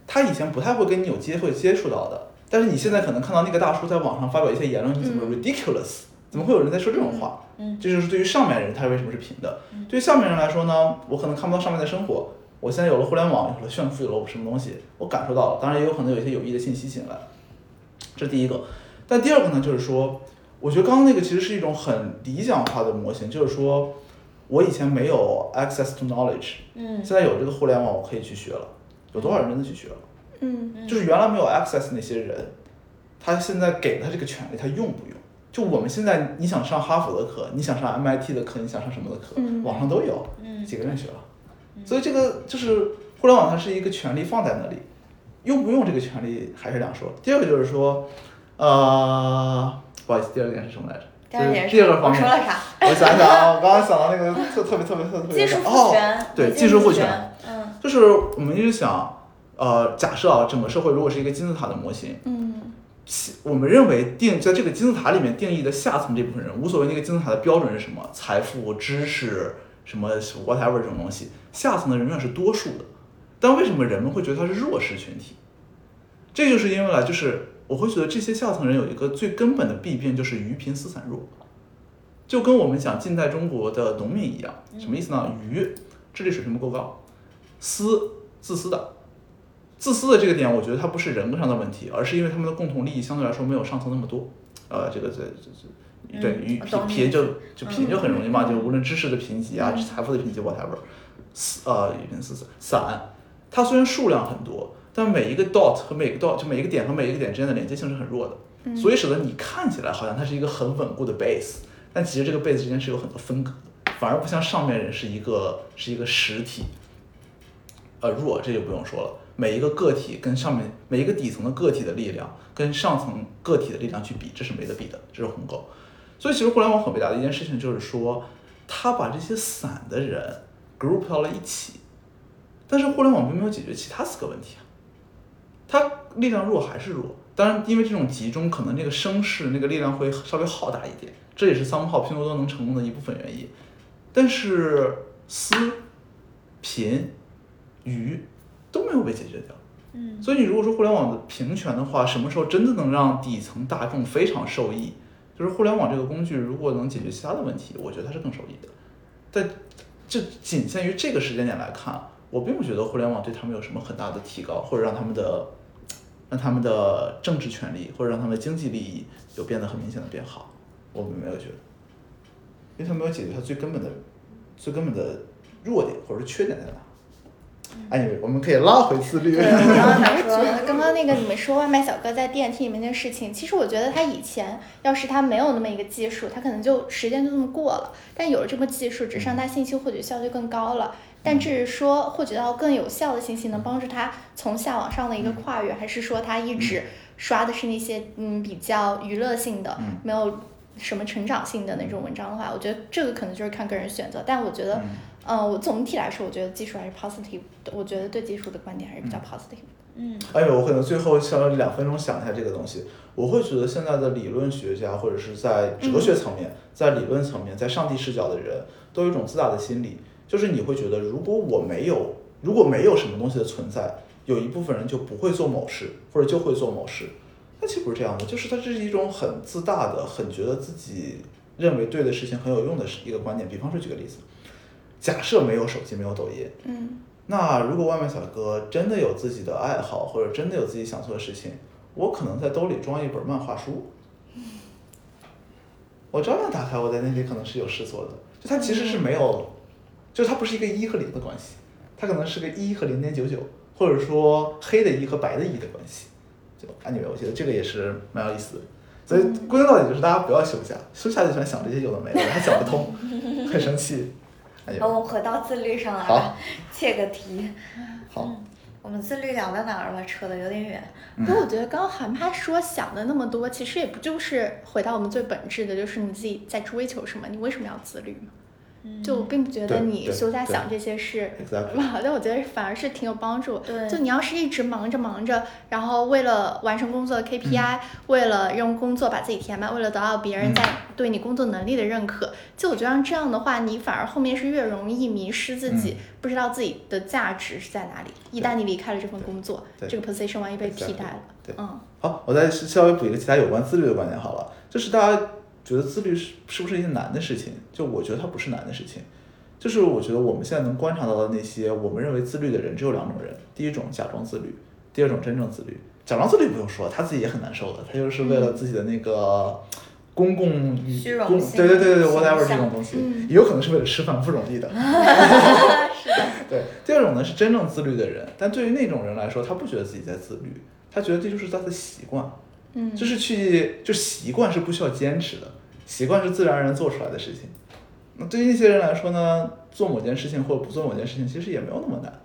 他以前不太会跟你有机会接触到的，但是你现在可能看到那个大叔在网上发表一些言论，你怎么 ridiculous？怎么会有人在说这种话？嗯这就是对于上面人他为什么是平的。对于下面人来说呢，我可能看不到上面的生活。我现在有了互联网，有了炫富，有了我什么东西，我感受到了。当然也有可能有一些有益的信息进来，这是第一个。但第二个呢，就是说，我觉得刚刚那个其实是一种很理想化的模型，就是说我以前没有 access to knowledge，嗯现在有这个互联网，我可以去学了。有多少人真的去学了？嗯就是原来没有 access 那些人，他现在给了他这个权利，他用不用？就我们现在，你想上哈佛的课，你想上 MIT 的课，你想上什么的课，嗯网上都有，嗯几个人学了。所以这个就是互联网，它是一个权利放在那里，用不用这个权利还是两说。第二个就是说，呃，不好意思，第二个点是什么来着？第二点就是第二个方面，我说了啥？我想想啊，我刚刚想到那个特特别特别特别哦对技术赋权，嗯就是我们一直想，呃，假设啊，整个社会如果是一个金字塔的模型，嗯其我们认为定在这个金字塔里面定义的下层这部分人，无所谓那个金字塔的标准是什么，财富、知识什么 whatever 这种东西，下层的人永远是多数的。但为什么人们会觉得他是弱势群体？这就是因为呢，就是我会觉得这些下层人有一个最根本的弊病，就是愚贫思散弱，就跟我们讲近代中国的农民一样，什么意思呢？愚智力水平不够高，私自私的，自私的这个点，我觉得它不是人格上的问题，而是因为他们的共同利益相对来说没有上层那么多。呃，这个这这这，对贫贫就就贫嗯就很容易嘛，就无论知识的贫瘠啊，嗯财富的贫瘠 whatever，四呃愚贫四散散，它虽然数量很多，但每一个 dot 和每个 dot 就每一个点和每一个点之间的连接性是很弱的，嗯所以使得你看起来好像它是一个很稳固的 base，但其实这个 base 之间是有很多分隔的，反而不像上面人是一个是一个实体。呃，弱这就不用说了，每一个个体跟上面每一个底层的个体的力量跟上层个体的力量去比，这是没得比的，这是鸿沟。所以其实互联网很伟大的一件事情就是说，它把这些散的人 group 到了一起，但是互联网并没有解决其他四个问题啊。它力量弱还是弱，当然因为这种集中，可能这个声势那个力量会稍微浩大一点，这也是三炮拼多多能成功的一部分原因。但是私、贫、愚都没有被解决掉。嗯所以你如果说互联网的平权的话，什么时候真的能让底层大众非常受益？就是互联网这个工具如果能解决其他的问题，我觉得它是更受益的。但这仅限于这个时间点来看，我并不觉得互联网对他们有什么很大的提高，或者让他们的让他们的政治权利或者让他们的经济利益有变得很明显的变好，我们没有觉得，因为它没有解决它最根本的最根本的弱点或者是缺点在哪。哎，我们可以拉回自律。对，我刚刚想我觉得，*laughs* 刚刚那个你们说外卖小哥在电梯里面那个事情，其实我觉得他以前要是他没有那么一个技术，他可能就时间就这么过了。但有了这么技术，只是让他信息获取效率更高了。但至于说获取到更有效的信息，能帮助他从下往上的一个跨越，还是说他一直刷的是那些嗯比较娱乐性的嗯，没有什么成长性的那种文章的话，我觉得这个可能就是看个人选择。但我觉得，嗯、我总体来说，我觉得技术还是 positive 的。我觉得对技术的观点还是比较 positive 的。嗯哎呦，我可能最后想两分钟想一下这个东西。我会觉得现在的理论学家或者是在哲学层面、在理论层面、在上帝视角的人，都有一种自大的心理，就是你会觉得，如果我没有，如果没有什么东西的存在，有一部分人就不会做某事，或者就会做某事。那其实不是这样的，就是它这是一种很自大的、很觉得自己认为对的事情很有用的一个观点。比方说，举个例子，假设没有手机，没有抖音，嗯那如果外卖小哥真的有自己的爱好，或者真的有自己想做的事情，我可能在兜里装一本漫画书，我照样打开，我在那里可能是有事做的。就它其实是没有，就它不是一个一和零的关系，它可能是个一和零点九九，或者说黑的一和白的一的关系。就 anyway，我觉得这个也是蛮有意思的。所以归根到底就是大家不要休假，休假就喜欢想这些有的没的，还想不通，很生气。哎好，呦，我们回到自律上来切个题。好，我们自律聊到哪儿了？扯得有点远。嗯不过我觉得刚刚韩妈说想的那么多，其实也不就是回到我们最本质的，就是你自己在追求什么，你为什么要自律嘛？就我并不觉得你对对休假想这些事 Exactly 哇，*laughs* 但我觉得反而是挺有帮助。对。就你要是一直忙着忙着，然后为了完成工作的 KPI，、为了用工作把自己填满，为了得到别人嗯。在对你工作能力的认可，就我觉得这样的话，你反而后面是越容易迷失自己，嗯。不知道自己的价值是在哪里。一旦你离开了这份工作，对。这个 position 万一被替代了，对。嗯。好，我再稍微补一个其他有关自律的观点好了，就是大家觉得自律是是不是一件难的事情？就我觉得它不是难的事情，就是我觉得我们现在能观察到的那些我们认为自律的人只有两种人，第一种假装自律，第二种真正自律。假装自律不用说，他自己也很难受的，他就是为了自己的那个公共与公虚荣心对对对对，whatever 这种东西，嗯。也有可能是为了吃饭，不容易的。*laughs* 是的，对，第二种呢是真正自律的人，但对于那种人来说，他不觉得自己在自律，他觉得这就是他的习惯，嗯，就是去就习惯是不需要坚持的，习惯是自然而然做出来的事情。那对于一些人来说呢，做某件事情或者不做某件事情，其实也没有那么难。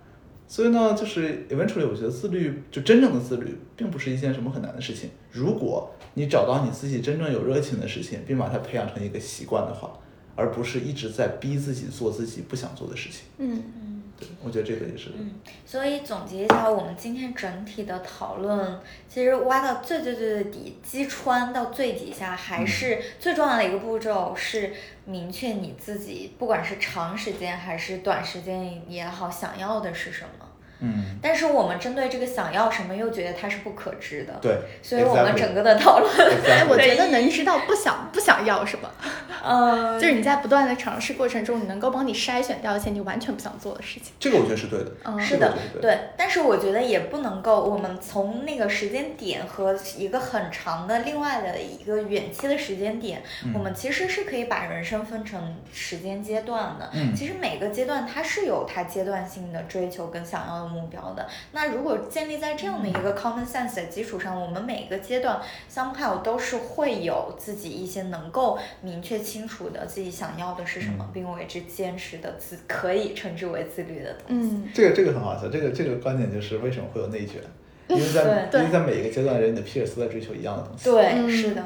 所以呢，就是 eventually 我觉得自律就真正的自律，并不是一件什么很难的事情。如果你找到你自己真正有热情的事情，并把它培养成一个习惯的话，而不是一直在逼自己做自己不想做的事情。嗯嗯。对，我觉得这个也是。嗯，所以总结一下，我们今天整体的讨论，其实挖到最最最最底，击穿到最底下，还是最重要的一个步骤是明确你自己，不管是长时间还是短时间也好，想要的是什么。嗯，但是我们针对这个想要什么，又觉得它是不可知的。对。所以我们整个的讨论，*laughs* 哎，我觉得能知道不想不想要什么，嗯，*laughs* 就是你在不断的尝试过程中，你能够帮你筛选掉一些你完全不想做的事情。这个我觉得是对的。嗯是的对，但是我觉得也不能够，我们从那个时间点和一个很长的另外的一个远期的时间点，嗯我们其实是可以把人生分成时间阶段的。嗯其实每个阶段它是有它阶段性的追求跟想要的目标的。那如果建立在这样的一个 common sense 的基础上，我们每个阶段 somehow 都是会有自己一些能够明确清楚的自己想要的是什么，嗯并为之坚持的自可以称之为自律的东西。嗯，这个这个很好笑，这个这个观点就是为什么会有内卷，*laughs* 因为在因为在每一个阶段的人，你的 peers 都在追求一样的东西。对，嗯是的。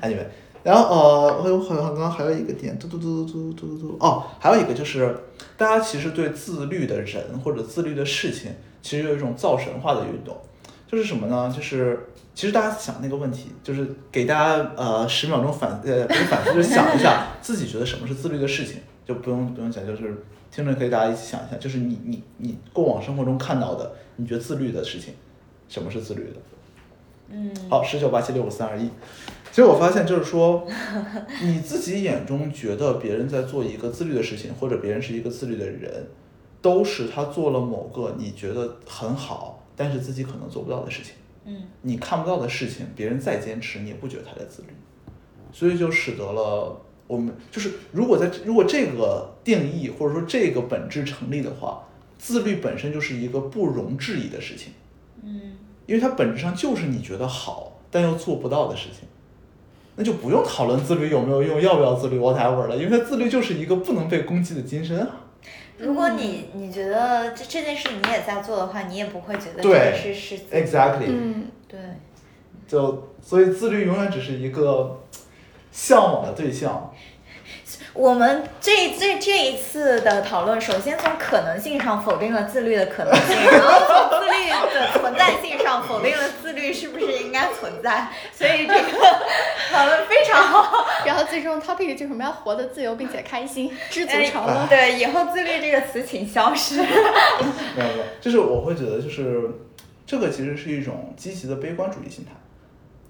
Anyway，然后呃，我有好像刚刚还有一个点，嘟嘟嘟嘟嘟嘟嘟嘟哦，还有一个就是，大家其实对自律的人或者自律的事情，其实有一种造神化的运动，就是什么呢？就是其实大家想那个问题，就是给大家呃十秒钟反呃不是反思，就是想一下自己觉得什么是自律的事情，就不用不用讲，就是听着可以大家一起想一下，就是你你你过往生活中看到的，你觉得自律的事情，什么是自律的？嗯，好，十九八七六五四二一。其实我发现，就是说，*laughs* 你自己眼中觉得别人在做一个自律的事情，或者别人是一个自律的人，都是他做了某个你觉得很好，但是自己可能做不到的事情。嗯你看不到的事情，别人再坚持，你也不觉得他在自律，所以就使得了我们就是，如果在如果这个定义或者说这个本质成立的话，自律本身就是一个不容置疑的事情。嗯因为它本质上就是你觉得好但又做不到的事情，那就不用讨论自律有没有用，要不要自律 whatever 了，因为它自律就是一个不能被攻击的金身啊。如果你你觉得这这件事你也在做的话，你也不会觉得这件事是 Exactly，、嗯，对，就所以自律永远只是一个向往的对象。我们这这这一次的讨论，首先从可能性上否定了自律的可能性，然后从自律的存在性上否定了自律是不是应该存在，所以这个讨论非常好。*laughs* 然后最终 topic 就是我们要活得自由并且开心，知足哎常乐。*laughs* 对，以后自律这个词请消失。没有没有，就是我会觉得就是这个其实是一种积极的悲观主义心态，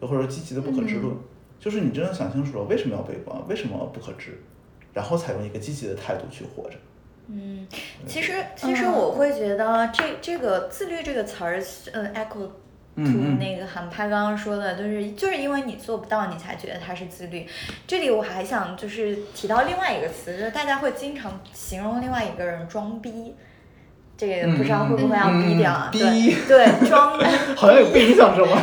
或者说积极的不可知论，就是你真的想清楚了为什么要悲观，为什么不可知，然后采用一个积极的态度去活着。嗯，其实其实我会觉得这这个自律这个词儿，嗯，echo 嗯 to 嗯那个韩派刚刚说的，就是就是因为你做不到，你才觉得它是自律。这里我还想就是提到另外一个词，就是大家会经常形容另外一个人装逼。这个不知道会不会要嗯逼掉啊？嗯对对，装逼。*laughs* 好像有被影响着吗？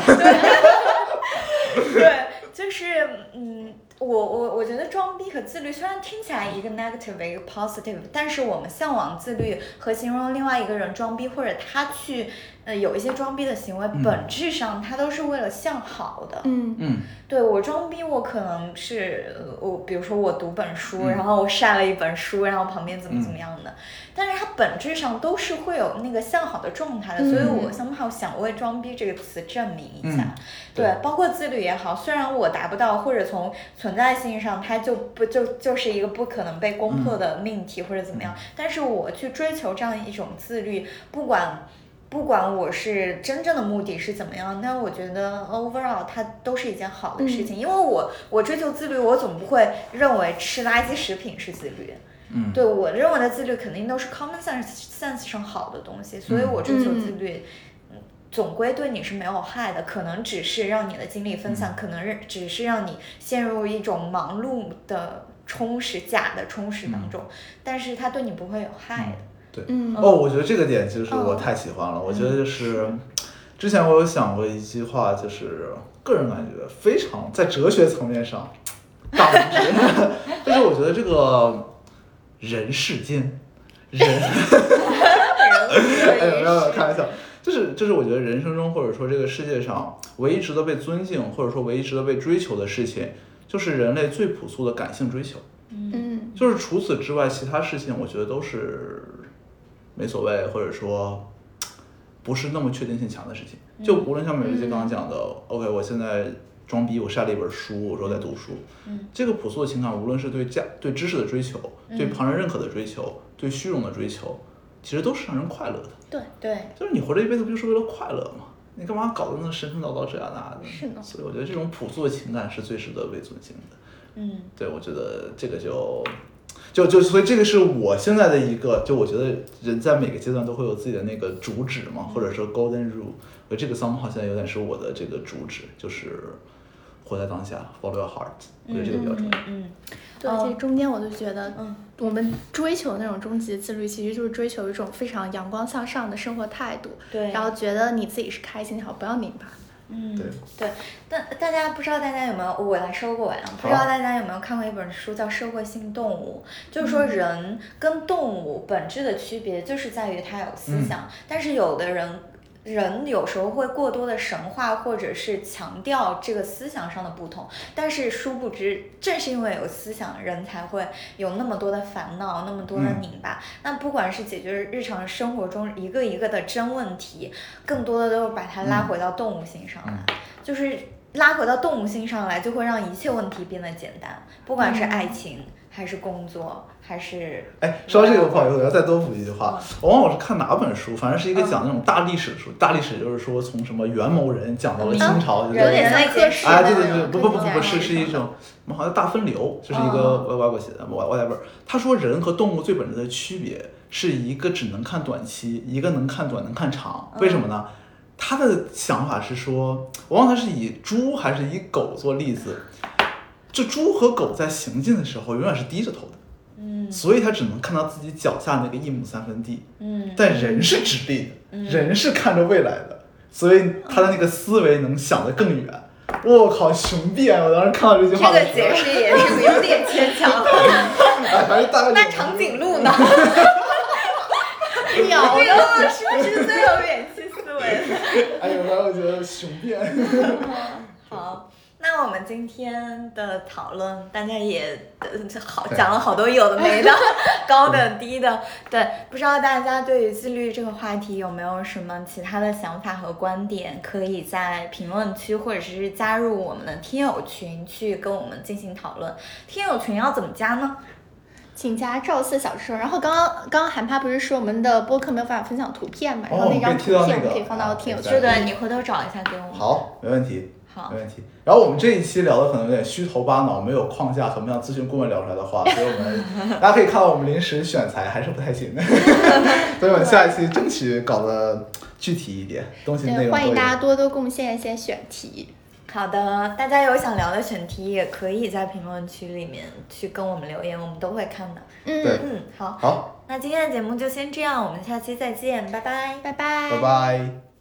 对，*laughs* 就是嗯，我我我觉得装逼和自律虽然听起来一个 negative 一个 positive，但是我们向往自律和形容另外一个人装逼或者他去呃，有一些装逼的行为，嗯。本质上它都是为了向好的。嗯。嗯。对我装逼，我可能是呃我，比如说我读本书，嗯。然后我晒了一本书，然后旁边怎么怎么样的，但是它本质上都是会有那个向好的状态的，嗯所以我 somehow 想为装逼这个词证明一下。对，包括自律也好，虽然我达不到，或者从存在性上它就不就就是一个不可能被攻破的命题或者怎么样，但是我去追求这样一种自律，不管。不管我是真正的目的是怎么样，那我觉得 overall 它都是一件好的事情，因为我我追求自律，我总不会认为吃垃圾食品是自律。嗯，对我认为的自律肯定都是 common sense sense 上好的东西，所以我追求自律，嗯。总归对你是没有害的，可能只是让你的精力分散，可能是只是让你陷入一种忙碌的充实、假的充实当中，但是它对你不会有害的。对。嗯哦，我觉得这个点就是我哦太喜欢了。我觉得就是之前我有想过一句话，就是个人感觉非常在哲学层面上大拇指，*laughs* *laughs* 就是我觉得这个人世间人。*laughs* 哎有没有，开玩笑，就是就是，我觉得人生中或者说这个世界上唯一值得被尊敬，或者说唯一值得被追求的事情，就是人类最朴素的感性追求。嗯就是除此之外，其他事情我觉得都是没所谓，或者说不是那么确定性强的事情。就无论像美瑞姐刚刚讲的、o k 我现在装逼，我晒了一本书，我说在读书，嗯这个朴素的情感，无论是对价、对知识的追求，对旁人认可的追求，对虚荣的追求，其实都是让人快乐的。对，对，就是你活这一辈子不就是为了快乐吗？你干嘛搞得那神神叨叨这样那的？是呢所以我觉得这种朴素的情感是最值得被尊敬的。嗯对，我觉得这个就就就所以这个是我现在的一个，就我觉得人在每个阶段都会有自己的那个主旨嘛，或者说 golden rule。我这个 somehow 现在有点是我的这个主旨，就是活在当下，follow your heart。我觉得这个比较重要。嗯对，哦这中间我就觉得，嗯我们追求那种终极自律，其实就是追求一种非常阳光向上的生活态度，对，然后觉得你自己是开心就好，不要拧巴。嗯，对对，但大家不知道大家有没有，我来收个尾啊，不知道大家有没有看过一本书叫《社会性动物》，就是说人跟动物本质的区别就是在于它有思想，但是有的人。人有时候会过多的神话，或者是强调这个思想上的不同，但是殊不知，正是因为有思想，人才会有那么多的烦恼，那么多的嗯拧巴。那不管是解决日常生活中一个一个的真问题，更多的都是把它拉回到动物性上来，就是拉回到动物性上来，就会让一切问题变得简单，不管是爱情、还是工作，还是哎，说到这个，不好意思，我要再多补一句话。我忘了我是看哪本书，反正是一个讲那种大历史的书。大历史就是说从什么元谋人讲到了清朝，就是有点像哎，对对对，不不不不不，是是一种，我们好像大分流，就是一个哦外外国写的外外来本儿。他说人和动物最本质的区别是一个只能看短期，一个能看短能看长。为什么呢？他的想法是说，我忘了他是以猪还是以狗做例子。这猪和狗在行进的时候永远是低着头的，嗯所以他只能看到自己脚下那个一亩三分地。嗯但人是直立的，人是看着未来的，所以他的那个思维能想得更远。我靠，雄辩！我当时看到这句话这，个解释也是有点牵强。*laughs* 哎，反正大概那长颈鹿呢？*laughs* 鸟这个是不是最有远期思维的？哎呦，然后我觉得雄辩。*laughs* 好，那我们今天的讨论，大家也呃好讲了好多有的没的，高的低的。对，不知道大家对于自律这个话题有没有什么其他的想法和观点？可以在评论区或者是加入我们的听友群去跟我们进行讨论。听友群要怎么加呢？请加赵四小说。然后刚刚刚刚韩帕不是说我们的播客没有办法分享图片嘛？然后哦那张图片我们可以放到啊听友群对是的，你回头找一下给我们。好，没问题，好没问题。然后我们这一期聊的可能有点虚头巴脑，没有框架，很不像咨询顾问聊出来的话，所以我们 *laughs* 大家可以看到我们临时选材还是不太行的，*laughs* 所以我们下一期争取搞得具体一点，东西内，容欢迎大家多多贡献一些选题。好的，大家有想聊的选题，也可以在评论区里面去跟我们留言，我们都会看的。嗯，嗯，好，好，那今天的节目就先这样，我们下期再见，拜拜。拜拜，拜拜。